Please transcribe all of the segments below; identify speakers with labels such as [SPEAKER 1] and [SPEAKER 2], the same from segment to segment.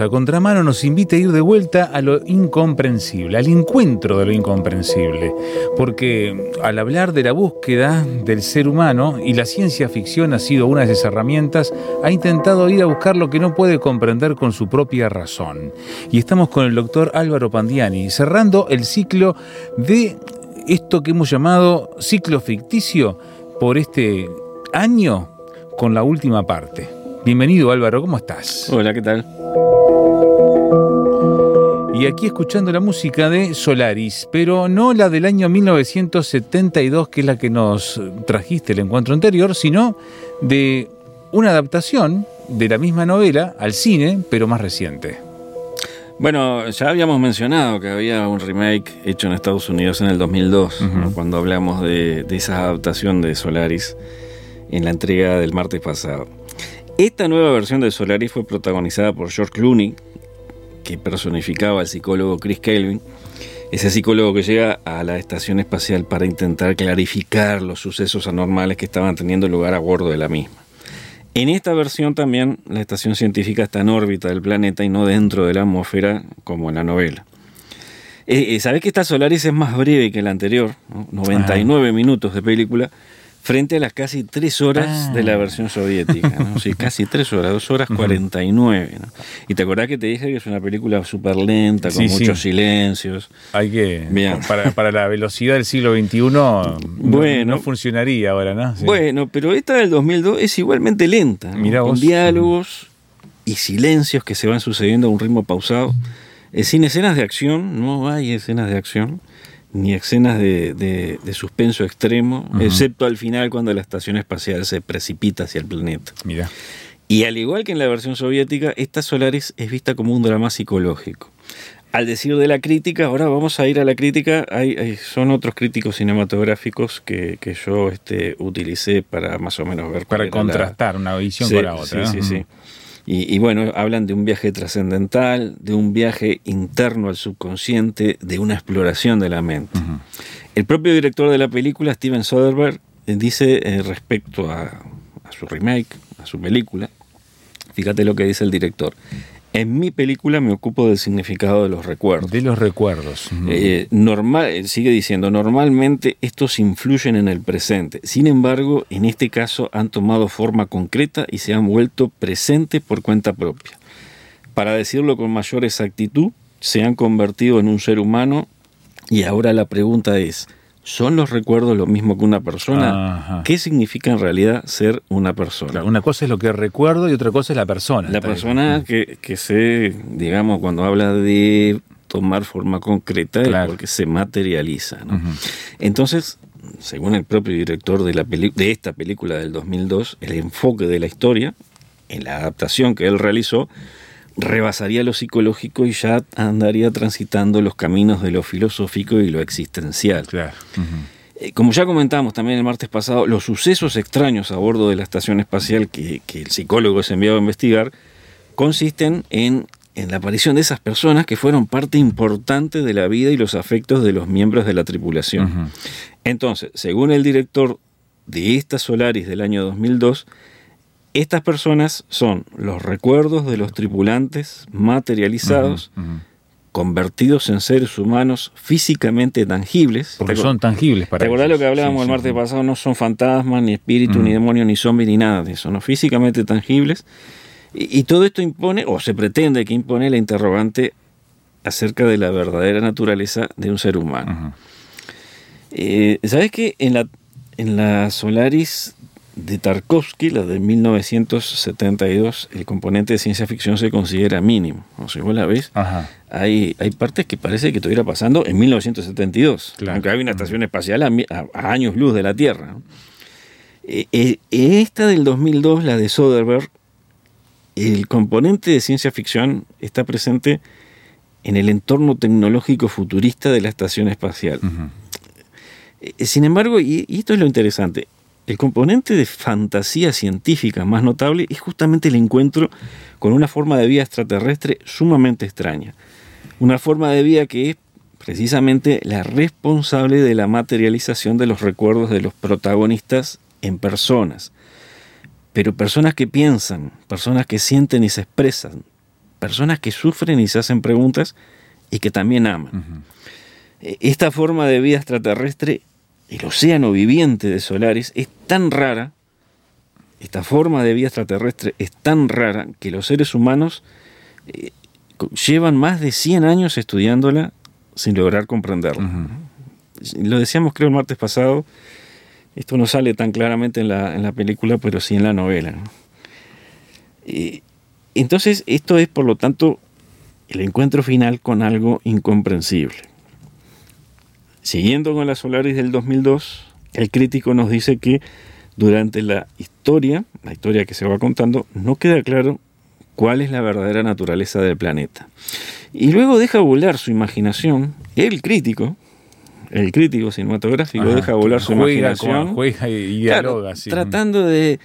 [SPEAKER 1] A contramano nos invita a ir de vuelta a lo incomprensible, al encuentro de lo incomprensible, porque al hablar de la búsqueda del ser humano y la ciencia ficción ha sido una de esas herramientas, ha intentado ir a buscar lo que no puede comprender con su propia razón. Y estamos con el doctor Álvaro Pandiani, cerrando el ciclo de esto que hemos llamado ciclo ficticio por este año con la última parte. Bienvenido Álvaro, ¿cómo estás?
[SPEAKER 2] Hola, ¿qué tal?
[SPEAKER 1] Y aquí escuchando la música de Solaris, pero no la del año 1972, que es la que nos trajiste el encuentro anterior, sino de una adaptación de la misma novela al cine, pero más reciente.
[SPEAKER 2] Bueno, ya habíamos mencionado que había un remake hecho en Estados Unidos en el 2002, ¿no? cuando hablamos de, de esa adaptación de Solaris en la entrega del martes pasado. Esta nueva versión de Solaris fue protagonizada por George Clooney, que personificaba al psicólogo Chris Kelvin, ese psicólogo que llega a la estación espacial para intentar clarificar los sucesos anormales que estaban teniendo lugar a bordo de la misma. En esta versión también la estación científica está en órbita del planeta y no dentro de la atmósfera como en la novela. Eh, eh, ¿Sabés que esta Solaris es más breve que la anterior? ¿no? 99 minutos de película frente a las casi tres horas
[SPEAKER 1] Ah.
[SPEAKER 2] de la versión soviética. ¿no? Sí, casi tres horas, dos horas 49. ¿no? Y te acordás que te dije que es una película súper lenta, con
[SPEAKER 1] Sí, sí.
[SPEAKER 2] muchos silencios.
[SPEAKER 1] Hay que.
[SPEAKER 2] Bien.
[SPEAKER 1] Para, para la velocidad del siglo XXI no,
[SPEAKER 2] Bueno.
[SPEAKER 1] no funcionaría ahora, ¿no? Sí.
[SPEAKER 2] Bueno, pero esta del 2002 es igualmente lenta, ¿no?
[SPEAKER 1] Mirá
[SPEAKER 2] con
[SPEAKER 1] vos.
[SPEAKER 2] diálogos y silencios que se van sucediendo a un ritmo pausado. Eh, sin escenas de acción, no hay escenas de acción, ni escenas de, de- de suspenso extremo, excepto al final cuando la estación espacial se precipita hacia el planeta.
[SPEAKER 1] Mira.
[SPEAKER 2] Y al igual que en la versión soviética, esta Solaris es vista como un drama psicológico. Al decir de la crítica, ahora vamos a ir a la crítica, hay, hay- son otros críticos cinematográficos que, que yo este, utilicé para más o menos ver
[SPEAKER 1] Para
[SPEAKER 2] era la-
[SPEAKER 1] contrastar una visión
[SPEAKER 2] Sí,
[SPEAKER 1] con la otra.
[SPEAKER 2] Sí,
[SPEAKER 1] ¿no?
[SPEAKER 2] sí, sí. Y, y bueno, hablan de un viaje trascendental, de un viaje interno al subconsciente, de una exploración de la mente. El propio director de la película, Steven Soderbergh, eh, dice eh, respecto a, a su remake, a su película, fíjate lo que dice el director. En mi película me ocupo del significado de los recuerdos.
[SPEAKER 1] De los recuerdos.
[SPEAKER 2] Eh, normal, eh, sigue diciendo, normalmente estos influyen en el presente. Sin embargo, en este caso han tomado forma concreta y se han vuelto presente por cuenta propia. Para decirlo con mayor exactitud, se han convertido en un ser humano y ahora la pregunta es, ¿son los recuerdos lo mismo que una persona?
[SPEAKER 1] Ajá.
[SPEAKER 2] ¿Qué significa en realidad ser una persona?
[SPEAKER 1] Claro, una cosa es lo que recuerdo y otra cosa es la persona.
[SPEAKER 2] La persona que, que se, digamos, cuando habla de tomar forma concreta
[SPEAKER 1] Claro.
[SPEAKER 2] es porque se materializa. Entonces, según el propio director de, la de esta película del 2002, el enfoque de la historia, en la adaptación que él realizó, rebasaría lo psicológico y ya andaría transitando los caminos de lo filosófico y lo existencial.
[SPEAKER 1] Claro.
[SPEAKER 2] Eh, Como ya comentamos también el martes pasado, los sucesos extraños a bordo de la estación espacial que, que el psicólogo es enviado a investigar consisten en, en la aparición de esas personas que fueron parte importante de la vida y los afectos de los miembros de la tripulación. Entonces, según el director de esta Solaris del año 2002, estas personas son los recuerdos de los tripulantes materializados, convertidos en seres humanos físicamente tangibles.
[SPEAKER 1] Porque
[SPEAKER 2] ¿Te acuer-
[SPEAKER 1] son tangibles para
[SPEAKER 2] ¿Te acordás lo que hablábamos
[SPEAKER 1] Sí,
[SPEAKER 2] el martes
[SPEAKER 1] sí.
[SPEAKER 2] pasado? No son fantasmas, ni espíritus, ni demonios, ni zombies, ni nada de eso, ¿no? Físicamente tangibles. Y, y todo esto impone, o se pretende que impone la interrogante acerca de la verdadera naturaleza de un ser humano. Eh, ¿Sabes qué? En la, en la Solaris de Tarkovsky, la de 1972, el componente de ciencia ficción se considera mínimo. O sea, vos la ves,
[SPEAKER 1] Ajá.
[SPEAKER 2] hay, hay partes que parece que estuviera pasando en 1972,
[SPEAKER 1] Claro.
[SPEAKER 2] aunque hay una estación espacial a, mi- a- a años luz de la Tierra. Eh, eh, esta del 2002, la de Soderbergh, el componente de ciencia ficción está presente en el entorno tecnológico futurista de la estación espacial. Eh, sin embargo, y, esto es lo interesante, el componente de fantasía científica más notable es justamente el encuentro con una forma de vida extraterrestre sumamente extraña. Una forma de vida que es precisamente la responsable de la materialización de los recuerdos de los protagonistas en personas. Pero personas que piensan, personas que sienten y se expresan, personas que sufren y se hacen preguntas y que también aman. E, esta forma de vida extraterrestre el océano viviente de Solaris es tan rara, esta forma de vida extraterrestre es tan rara que los seres humanos eh, llevan más de 100 años estudiándola sin lograr comprenderla. Lo decíamos creo el martes pasado, esto no sale tan claramente en la, película, pero sí en la novela. entonces, esto es por lo tanto el encuentro final con algo incomprensible. Siguiendo con la Solaris del 2002, el crítico nos dice que durante la historia, la historia que se va contando, no queda claro cuál es la verdadera naturaleza del planeta. Y luego deja volar su imaginación, el crítico, el crítico cinematográfico deja volar su imaginación.
[SPEAKER 1] juega y dialoga,
[SPEAKER 2] Tratando de,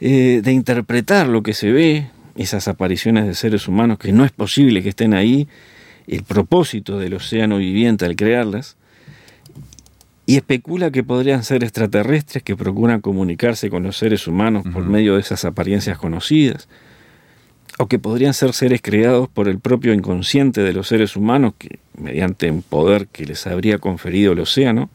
[SPEAKER 2] eh, de interpretar lo que se ve, esas apariciones de seres humanos que no es posible que estén ahí, el propósito del océano viviente al crearlas y especula que podrían ser extraterrestres que procuran comunicarse con los seres humanos por medio de esas apariencias conocidas, o que podrían ser seres creados por el propio inconsciente de los seres humanos, que, mediante un poder que les habría conferido el océano,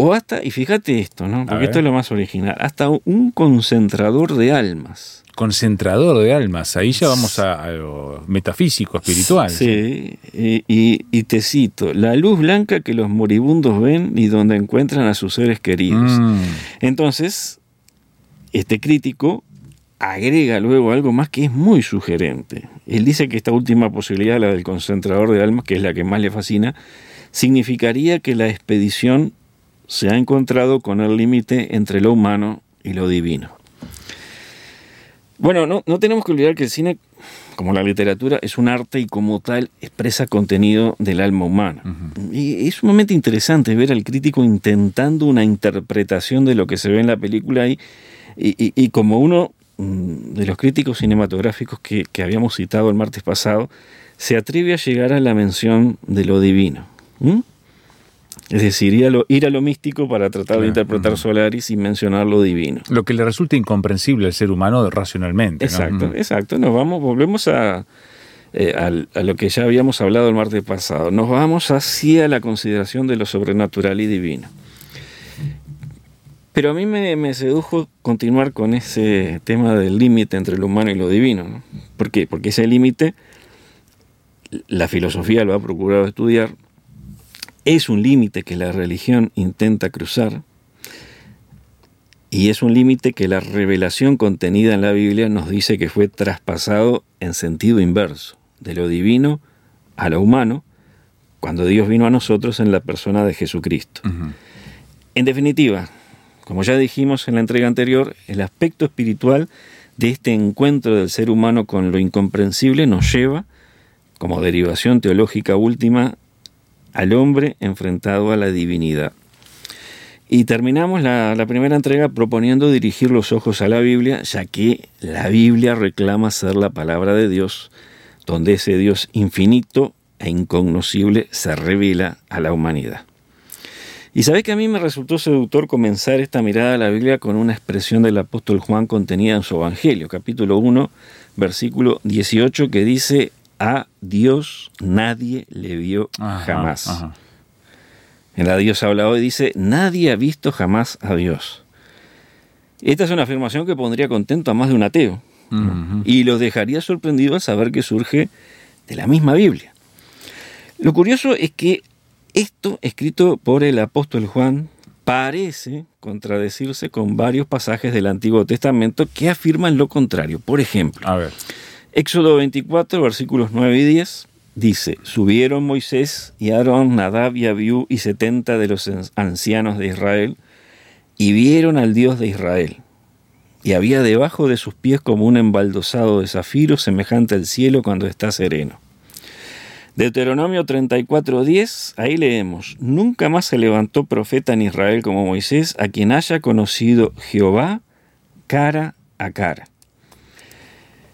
[SPEAKER 2] o hasta, y fíjate esto, ¿no? porque esto es lo más original, hasta un concentrador de almas
[SPEAKER 1] concentrador de almas. Ahí ya vamos a, lo metafísico, espiritual.
[SPEAKER 2] Sí, Y, te cito, la luz blanca que los moribundos ven y donde encuentran a sus seres queridos. Mm. Entonces, este crítico agrega luego algo más que es muy sugerente. Él dice que esta última posibilidad, la del concentrador de almas, que es la que más le fascina, significaría que la expedición se ha encontrado con el límite entre lo humano y lo divino. Bueno, no, no tenemos que olvidar que el cine, como la literatura, es un arte y como tal expresa contenido del alma humana. Y es sumamente interesante ver al crítico intentando una interpretación de lo que se ve en la película y, y, como uno mm, de los críticos cinematográficos que, habíamos citado el martes pasado, se atreve a llegar a la mención de lo divino. Es decir, ir a lo, ir a lo místico para tratar de interpretar Solaris y mencionar lo divino.
[SPEAKER 1] Lo que le resulta incomprensible al ser humano racionalmente.
[SPEAKER 2] Exacto, exacto. Nos vamos, volvemos a, eh, a, lo que ya habíamos hablado el martes pasado. Nos vamos hacia la consideración de lo sobrenatural y divino. Pero a mí me, sedujo continuar con ese tema del límite entre lo humano y lo divino. ¿Por qué? Porque ese límite, la filosofía lo ha procurado estudiar, es un límite que la religión intenta cruzar y es un límite que la revelación contenida en la Biblia nos dice que fue traspasado en sentido inverso, de lo divino a lo humano, cuando Dios vino a nosotros en la persona de Jesucristo. En definitiva, como ya dijimos en la entrega anterior, el aspecto espiritual de este encuentro del ser humano con lo incomprensible nos lleva, como derivación teológica última, al hombre enfrentado a la divinidad. Y terminamos la, primera entrega proponiendo dirigir los ojos a la Biblia, ya que la Biblia reclama ser la palabra de Dios, donde ese Dios infinito e incognoscible se revela a la humanidad. Y sabéis que a mí me resultó seductor comenzar esta mirada a la Biblia con una expresión del apóstol Juan contenida en su Evangelio, capítulo 1, versículo 18, que dice, a Dios nadie le vio jamás. En la Dios habla hoy dice, nadie ha visto jamás a Dios. Esta es una afirmación que pondría contento a más de un ateo y los dejaría sorprendido al saber que surge de la misma Biblia. Lo curioso es que esto, escrito por el apóstol Juan, parece contradecirse con varios pasajes del Antiguo Testamento que afirman lo contrario. Por ejemplo,
[SPEAKER 1] a ver.
[SPEAKER 2] Éxodo 24, versículos 9 y 10, dice, subieron Moisés y Aarón, Nadab y Abiú y setenta de los ancianos de Israel, y vieron al Dios de Israel. y había debajo de sus pies como un embaldosado de zafiro semejante al cielo cuando está sereno. Deuteronomio 34:10, ahí leemos, Nunca más se levantó profeta en Israel como Moisés, a quien haya conocido Jehová cara a cara.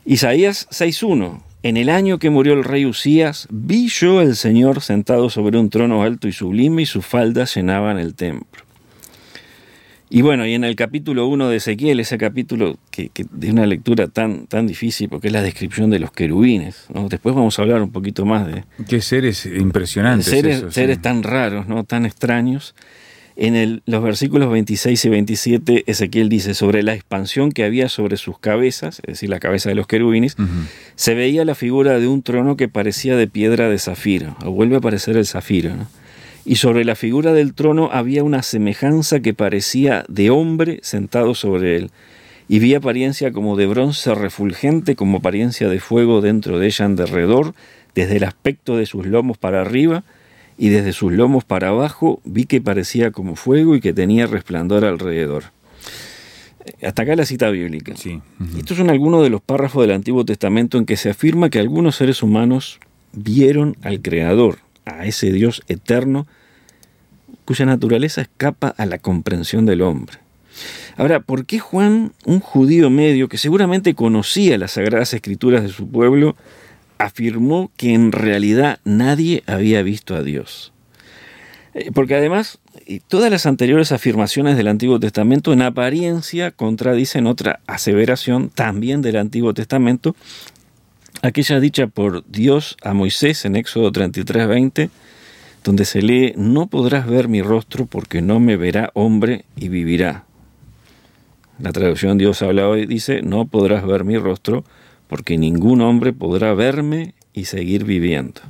[SPEAKER 2] Isaías 6:1, En el año que murió el rey Usías, vi yo el Señor sentado sobre un trono alto y sublime, y sus faldas llenaban el templo. Y bueno, y en el capítulo 1 de Ezequiel, ese capítulo que, de una lectura tan, tan difícil, porque es la descripción de los querubines. Después vamos a hablar un poquito más de...
[SPEAKER 1] Qué seres impresionantes.
[SPEAKER 2] Seres, seres tan raros, ¿no? tan extraños. En los versículos 26 y 27, Ezequiel dice, sobre la expansión que había sobre sus cabezas, es decir, la cabeza de los querubines, se veía la figura de un trono que parecía de piedra de zafiro, o vuelve a aparecer el zafiro, y sobre la figura del trono había una semejanza que parecía de hombre sentado sobre él, y vi apariencia como de bronce refulgente, como apariencia de fuego dentro de ella en derredor, desde el aspecto de sus lomos para arriba, y desde sus lomos para abajo vi que parecía como fuego y que tenía resplandor alrededor. Hasta acá la cita bíblica.
[SPEAKER 1] Sí.
[SPEAKER 2] Estos son algunos de los párrafos del Antiguo Testamento en que se afirma que algunos seres humanos vieron al Creador, a ese Dios eterno, cuya naturaleza escapa a la comprensión del hombre. Ahora, ¿por qué Juan, un judío medio que seguramente conocía las sagradas escrituras de su pueblo, afirmó que en realidad nadie había visto a Dios. Eh, porque además, todas las anteriores afirmaciones del Antiguo Testamento en apariencia contradicen otra aseveración también del Antiguo Testamento, aquella dicha por Dios a Moisés en Éxodo 33, 20, donde se lee, no podrás ver mi rostro porque no me verá hombre y vivirá. La traducción Dios habla hoy dice, no podrás ver mi rostro porque ningún hombre podrá verme y seguir viviendo.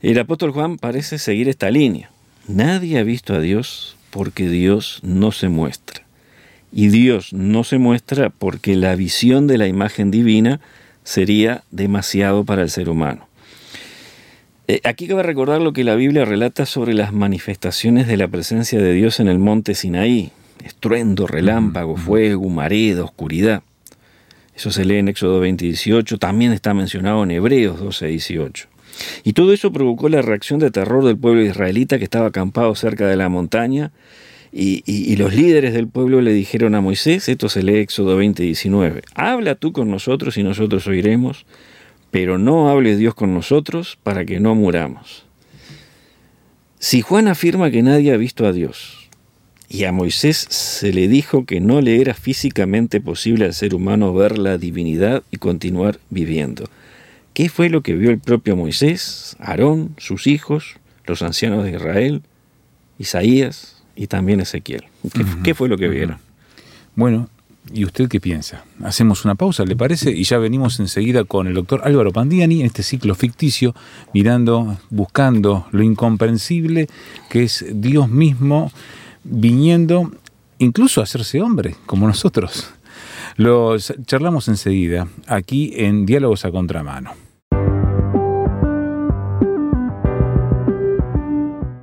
[SPEAKER 2] El apóstol Juan parece seguir esta línea. Nadie ha visto a Dios porque Dios no se muestra. Y Dios no se muestra porque la visión de la imagen divina sería demasiado para el ser humano. Eh, aquí cabe recordar lo que la Biblia relata sobre las manifestaciones de la presencia de Dios en el monte Sinaí. Estruendo, relámpago, fuego, marea, oscuridad. Eso se lee en Éxodo 20, 18, también está mencionado en Hebreos 12, 18. Y todo eso provocó la reacción de terror del pueblo israelita que estaba acampado cerca de la montaña. Y, los líderes del pueblo le dijeron a Moisés, esto se lee Éxodo 20, 19, habla tú con nosotros y nosotros oiremos, pero no hable Dios con nosotros para que no muramos. Si Juan afirma que nadie ha visto a Dios, y a Moisés se le dijo que no le era físicamente posible al ser humano ver la divinidad y continuar viviendo. ¿Qué fue lo que vio el propio Moisés, Aarón, sus hijos, los ancianos de Israel, Isaías y también Ezequiel? ¿Qué, fue lo que vieron?
[SPEAKER 1] Bueno, ¿y usted qué piensa? Hacemos una pausa, ¿le parece? Y ya venimos enseguida con el doctor Álvaro Pandiani en este ciclo ficticio, mirando, buscando lo incomprensible que es Dios mismo viniendo incluso a hacerse hombre, como nosotros. Lo charlamos enseguida, aquí en Diálogos a Contramano.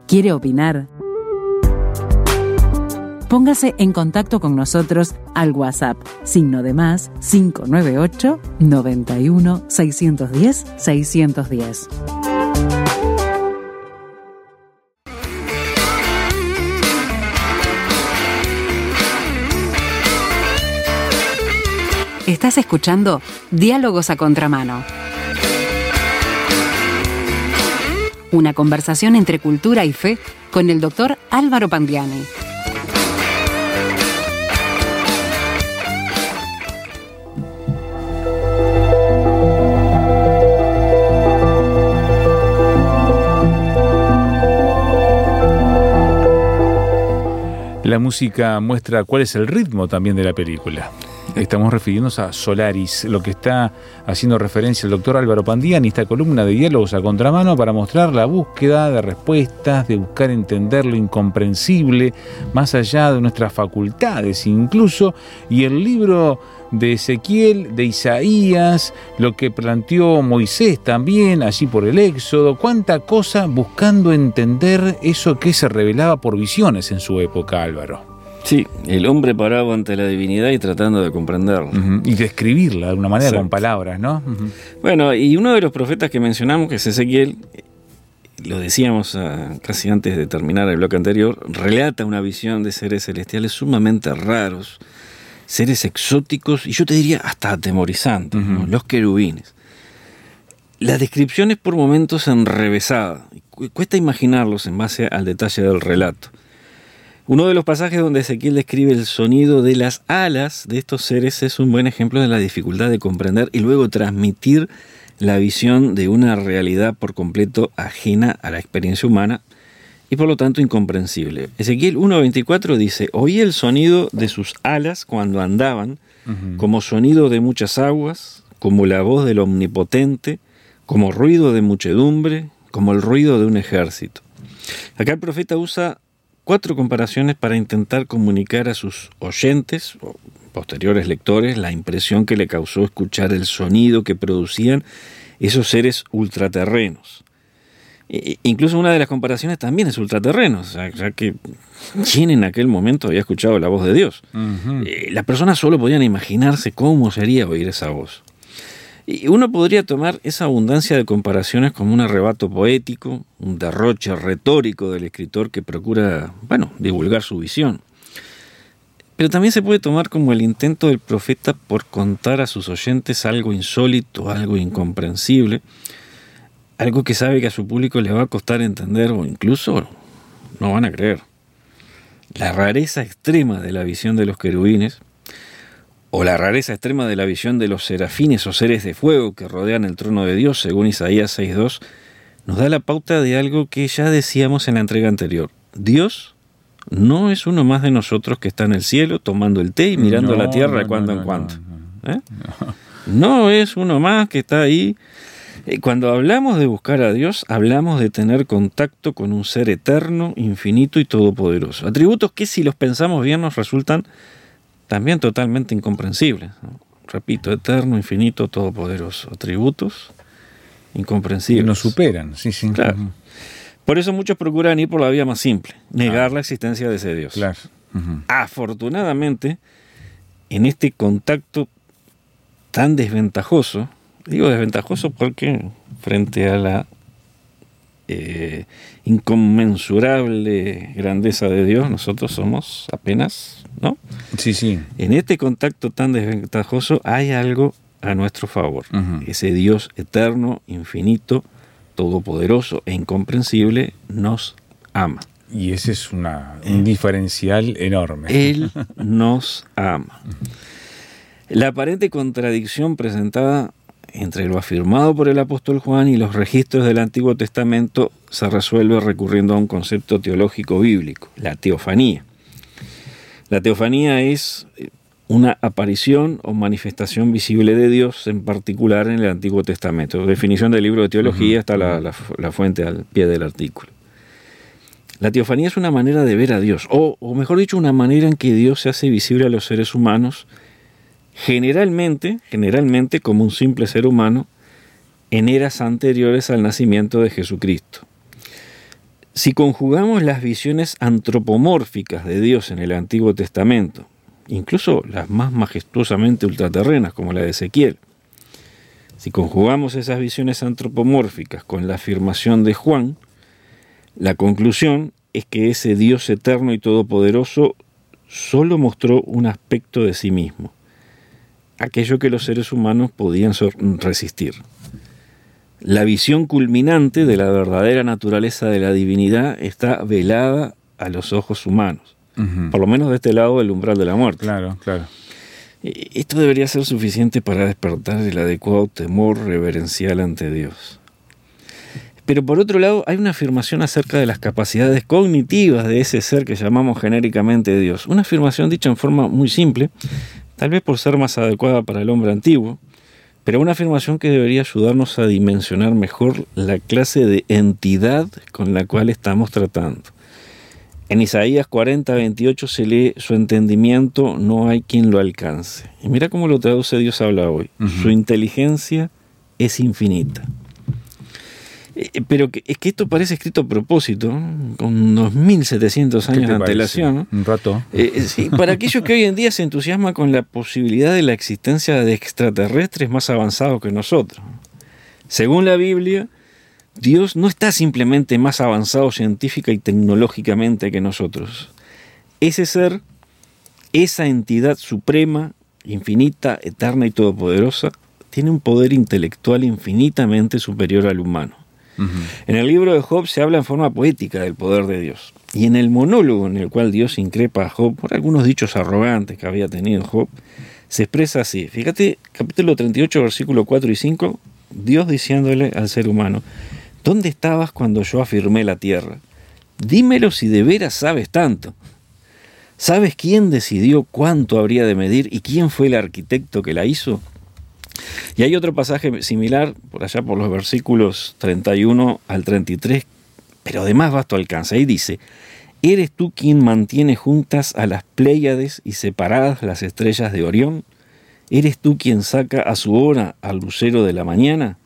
[SPEAKER 3] ¿Quiere opinar? Póngase en contacto con nosotros al WhatsApp, signo de más 598 91 610 610. Estás escuchando Diálogos a Contramano. Una conversación entre cultura y fe con el doctor Álvaro Pandiani.
[SPEAKER 1] La música muestra cuál es el ritmo también de la película. Estamos refiriéndonos a Solaris, lo que está haciendo referencia el doctor Álvaro Pandiani, esta columna de diálogos a contramano para mostrar la búsqueda de respuestas, de buscar entender lo incomprensible, más allá de nuestras facultades incluso, y el libro de Ezequiel, de Isaías, lo que planteó Moisés también, allí por el Éxodo, cuánta cosa buscando entender eso que se revelaba por visiones en su época, Álvaro.
[SPEAKER 2] Sí, el hombre parado ante la divinidad y tratando de comprenderla.
[SPEAKER 1] Y describirla de alguna manera con palabras, ¿no?
[SPEAKER 2] Bueno, y uno de los profetas que mencionamos, que es Ezequiel, lo decíamos ah, casi antes de terminar el bloque anterior, relata una visión de seres celestiales sumamente raros, seres exóticos y yo te diría hasta atemorizantes, los querubines. La descripción es por momentos enrevesada, cuesta imaginarlos en base al detalle del relato. Uno de los pasajes donde Ezequiel describe el sonido de las alas de estos seres es un buen ejemplo de la dificultad de comprender y luego transmitir la visión de una realidad por completo ajena a la experiencia humana y por lo tanto incomprensible. Ezequiel 1.24 dice, oí el sonido de sus alas cuando andaban, como sonido de muchas aguas, como la voz del omnipotente, como ruido de muchedumbre, como el ruido de un ejército. Acá el profeta usa cuatro comparaciones para intentar comunicar a sus oyentes o posteriores lectores la impresión que le causó escuchar el sonido que producían esos seres ultraterrenos. E, incluso una de las comparaciones también es ultraterrenos, ya que ¿quién en aquel momento había escuchado la voz de Dios? Eh, las personas solo podían imaginarse cómo sería oír esa voz. Y uno podría tomar esa abundancia de comparaciones como un arrebato poético, un derroche retórico del escritor que procura, bueno, divulgar su visión. Pero también se puede tomar como el intento del profeta por contar a sus oyentes algo insólito, algo incomprensible, algo que sabe que a su público le va a costar entender o incluso no van a creer. La rareza extrema de la visión de los querubines o la rareza extrema de la visión de los serafines o seres de fuego que rodean el trono de Dios, según Isaías 6.2, nos da la pauta de algo que ya decíamos en la entrega anterior. Dios no es uno más de nosotros que está en el cielo tomando el té y mirando la tierra de cuando en cuando. ¿eh? No es uno más que está ahí. Cuando hablamos de buscar a Dios, hablamos de tener contacto con un ser eterno, infinito y todopoderoso. Atributos que si los pensamos bien nos resultan también totalmente incomprensibles. Repito, eterno, infinito, todopoderoso. Atributos incomprensibles.
[SPEAKER 1] nos superan, sí, sí.
[SPEAKER 2] Claro. Por eso muchos procuran ir por la vía más simple, negar la existencia de ese Dios.
[SPEAKER 1] Claro.
[SPEAKER 2] Afortunadamente, en este contacto tan desventajoso, digo desventajoso porque frente a la eh, inconmensurable grandeza de Dios, nosotros somos apenas, ¿no?
[SPEAKER 1] Sí, sí.
[SPEAKER 2] En este contacto tan desventajoso hay algo a nuestro favor. Ese Dios eterno, infinito, todopoderoso e incomprensible nos ama.
[SPEAKER 1] Y ese es una, un diferencial enorme.
[SPEAKER 2] Él nos ama. La aparente contradicción presentada entre lo afirmado por el apóstol Juan y los registros del Antiguo Testamento se resuelve recurriendo a un concepto teológico bíblico, la teofanía. La teofanía es una aparición o manifestación visible de Dios, en particular en el Antiguo Testamento. Definición del libro de teología está la, fuente al pie del artículo. La teofanía es una manera de ver a Dios, o, o mejor dicho, una manera en que Dios se hace visible a los seres humanos generalmente, generalmente como un simple ser humano, en eras anteriores al nacimiento de Jesucristo. Si conjugamos las visiones antropomórficas de Dios en el Antiguo Testamento, incluso las más majestuosamente ultraterrenas como la de Ezequiel, si conjugamos esas visiones antropomórficas con la afirmación de Juan, la conclusión es que ese Dios eterno y todopoderoso solo mostró un aspecto de sí mismo aquello que los seres humanos podían resistir. La visión culminante de la verdadera naturaleza de la divinidad está velada a los ojos humanos, por lo menos de este lado del umbral de la muerte.
[SPEAKER 1] Claro, claro.
[SPEAKER 2] Esto debería ser suficiente para despertar el adecuado temor reverencial ante Dios. Pero por otro lado, hay una afirmación acerca de las capacidades cognitivas de ese ser que llamamos genéricamente Dios. Una afirmación dicha en forma muy simple, tal vez por ser más adecuada para el hombre antiguo, pero una afirmación que debería ayudarnos a dimensionar mejor la clase de entidad con la cual estamos tratando. En Isaías 40, 28 se lee, su entendimiento no hay quien lo alcance. Y mira cómo lo traduce Dios habla hoy. Su inteligencia es infinita. Eh, pero que, es que esto parece escrito a propósito, con 2.700 años de antelación.
[SPEAKER 1] Un rato.
[SPEAKER 2] Eh, sí, para aquellos que hoy en día se entusiasman con la posibilidad de la existencia de extraterrestres más avanzados que nosotros. Según la Biblia, Dios no está simplemente más avanzado científica y tecnológicamente que nosotros. Ese ser, esa entidad suprema, infinita, eterna y todopoderosa, tiene un poder intelectual infinitamente superior al humano. En el libro de Job se habla en forma poética del poder de Dios. Y en el monólogo en el cual Dios increpa a Job por algunos dichos arrogantes que había tenido Job, se expresa así. Fíjate, capítulo 38, versículo 4 y 5, Dios diciéndole al ser humano, ¿dónde estabas cuando yo afirmé la tierra? Dímelo si de veras sabes tanto. ¿Sabes quién decidió cuánto habría de medir y quién fue el arquitecto que la hizo? Y hay otro pasaje similar, por allá por los versículos 31 al 33, pero de más vasto alcance. Ahí dice, ¿eres tú quien mantiene juntas a las Pléyades y separadas las estrellas de Orión? ¿Eres tú quien saca a su hora al lucero de la mañana?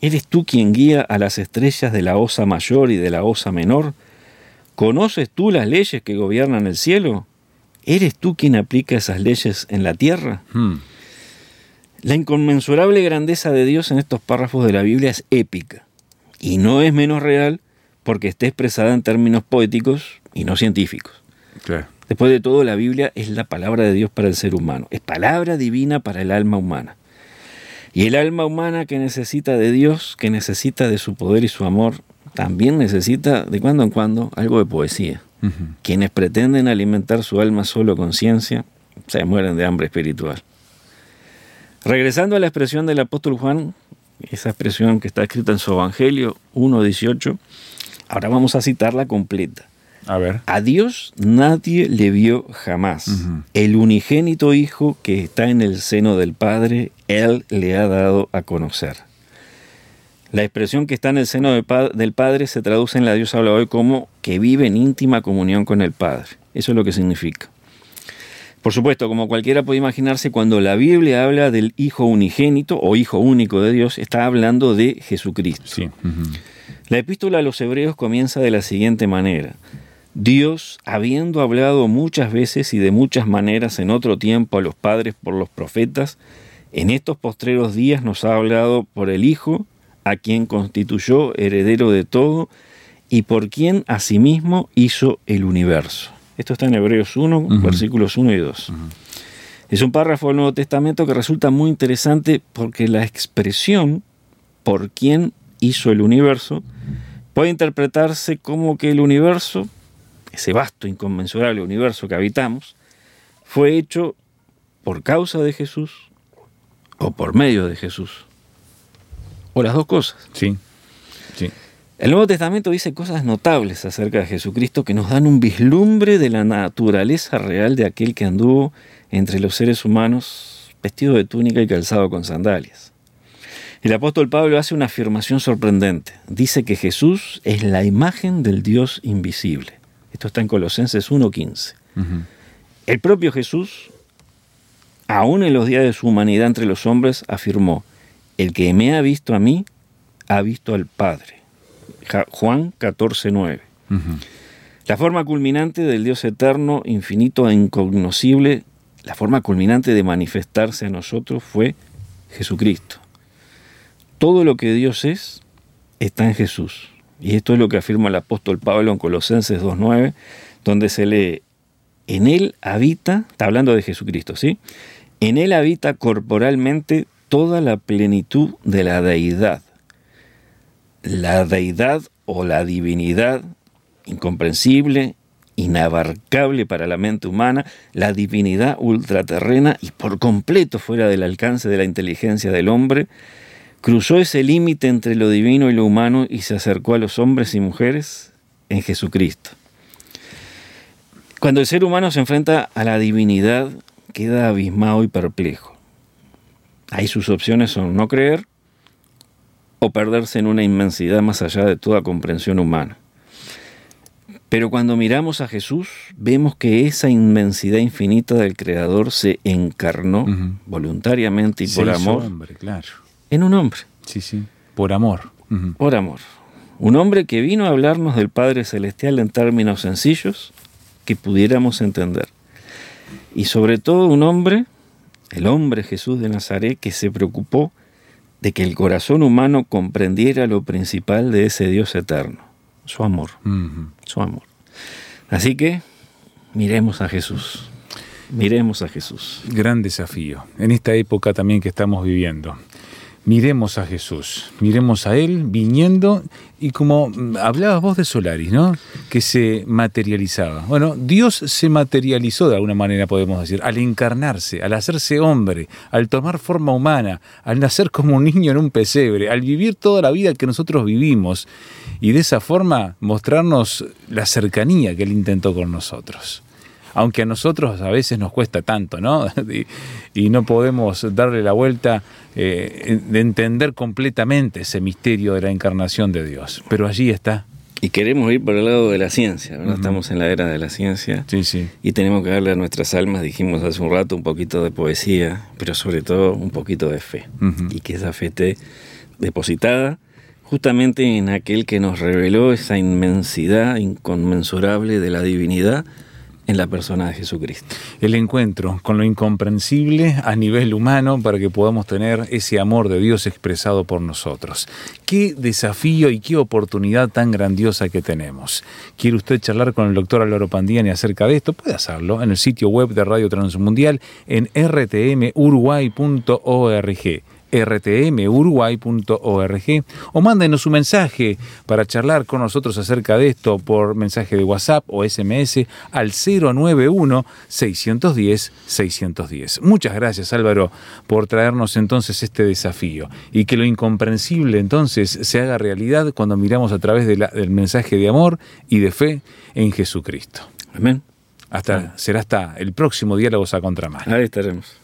[SPEAKER 2] ¿Eres tú quien guía a las estrellas de la osa mayor y de la osa menor? ¿Conoces tú las leyes que gobiernan el cielo? ¿Eres tú quien aplica esas leyes en la tierra? Hmm. La inconmensurable grandeza de Dios en estos párrafos de la Biblia es épica y no es menos real porque esté expresada en términos poéticos y no científicos. Después de todo, la Biblia es la palabra de Dios para el ser humano, es palabra divina para el alma humana. Y el alma humana que necesita de Dios, que necesita de su poder y su amor, también necesita de cuando en cuando algo de poesía. Quienes pretenden alimentar su alma solo con ciencia, se mueren de hambre espiritual. Regresando a la expresión del apóstol Juan, esa expresión que está escrita en su Evangelio 1.18, ahora vamos a citarla completa.
[SPEAKER 1] A ver.
[SPEAKER 2] A Dios nadie le vio jamás. El unigénito Hijo que está en el seno del Padre, Él le ha dado a conocer. La expresión que está en el seno del Padre se traduce en la Dios habla hoy como que vive en íntima comunión con el Padre. Eso es lo que significa. Por supuesto, como cualquiera puede imaginarse, cuando la Biblia habla del Hijo unigénito o Hijo único de Dios, está hablando de Jesucristo. La epístola a los Hebreos comienza de la siguiente manera. Dios, habiendo hablado muchas veces y de muchas maneras en otro tiempo a los padres por los profetas, en estos postreros días nos ha hablado por el Hijo, a quien constituyó heredero de todo y por quien asimismo hizo el universo. Esto está en Hebreos 1, versículos 1 y 2. Es un párrafo del Nuevo Testamento que resulta muy interesante porque la expresión por quién hizo el universo puede interpretarse como que el universo, ese vasto, inconmensurable universo que habitamos, fue hecho por causa de Jesús o por medio de Jesús. O las dos cosas.
[SPEAKER 1] Sí, sí.
[SPEAKER 2] El Nuevo Testamento dice cosas notables acerca de Jesucristo que nos dan un vislumbre de la naturaleza real de aquel que anduvo entre los seres humanos vestido de túnica y calzado con sandalias. El apóstol Pablo hace una afirmación sorprendente. Dice que Jesús es la imagen del Dios invisible. Esto está en Colosenses 1.15. El propio Jesús, aún en los días de su humanidad entre los hombres, afirmó, el que me ha visto a mí, ha visto al Padre. Juan 14, 9. La forma culminante del Dios eterno, infinito e incognoscible, la forma culminante de manifestarse a nosotros fue Jesucristo. Todo lo que Dios es está en Jesús. Y esto es lo que afirma el apóstol Pablo en Colosenses 2.9, donde se lee, en Él habita, está hablando de Jesucristo, ¿sí? En Él habita corporalmente toda la plenitud de la deidad la deidad o la divinidad incomprensible, inabarcable para la mente humana, la divinidad ultraterrena y por completo fuera del alcance de la inteligencia del hombre, cruzó ese límite entre lo divino y lo humano y se acercó a los hombres y mujeres en Jesucristo. Cuando el ser humano se enfrenta a la divinidad, queda abismado y perplejo. Ahí sus opciones son no creer, o perderse en una inmensidad más allá de toda comprensión humana. Pero cuando miramos a Jesús, vemos que esa inmensidad infinita del Creador se encarnó voluntariamente y por amor
[SPEAKER 1] hombre, claro.
[SPEAKER 2] en un hombre.
[SPEAKER 1] Sí, sí, por amor.
[SPEAKER 2] por amor. Un hombre que vino a hablarnos del Padre Celestial en términos sencillos que pudiéramos entender. Y sobre todo un hombre, el hombre Jesús de Nazaret, que se preocupó de que el corazón humano comprendiera lo principal de ese Dios eterno, su amor, su amor. Así que miremos a Jesús, miremos a Jesús.
[SPEAKER 1] Gran desafío, en esta época también que estamos viviendo miremos a Jesús, miremos a Él viniendo y como hablabas vos de Solaris, ¿no? Que se materializaba. Bueno, Dios se materializó de alguna manera, podemos decir, al encarnarse, al hacerse hombre, al tomar forma humana, al nacer como un niño en un pesebre, al vivir toda la vida que nosotros vivimos y de esa forma mostrarnos la cercanía que Él intentó con nosotros aunque a nosotros a veces nos cuesta tanto, ¿no? y, no podemos darle la vuelta eh, de entender completamente ese misterio de la encarnación de Dios. Pero allí está.
[SPEAKER 2] Y queremos ir por el lado de la ciencia, ¿verdad? Estamos en la era de la ciencia.
[SPEAKER 1] Sí, sí.
[SPEAKER 2] Y tenemos que darle a nuestras almas, dijimos hace un rato, un poquito de poesía, pero sobre todo un poquito de fe. Y que esa fe esté depositada justamente en aquel que nos reveló esa inmensidad inconmensurable de la divinidad en la persona de Jesucristo.
[SPEAKER 1] El encuentro con lo incomprensible a nivel humano para que podamos tener ese amor de Dios expresado por nosotros. Qué desafío y qué oportunidad tan grandiosa que tenemos. ¿Quiere usted charlar con el doctor Álvaro Pandiani acerca de esto? Puede hacerlo en el sitio web de Radio Transmundial en rtmuruguay.org rtmuruguay.org o mándenos un mensaje para charlar con nosotros acerca de esto por mensaje de WhatsApp o SMS al 091 610 610. Muchas gracias Álvaro por traernos entonces este desafío y que lo incomprensible entonces se haga realidad cuando miramos a través del mensaje de amor y de fe en Jesucristo.
[SPEAKER 2] Amén.
[SPEAKER 1] Hasta, será hasta el próximo Diálogos a Contramano.
[SPEAKER 2] Ahí estaremos.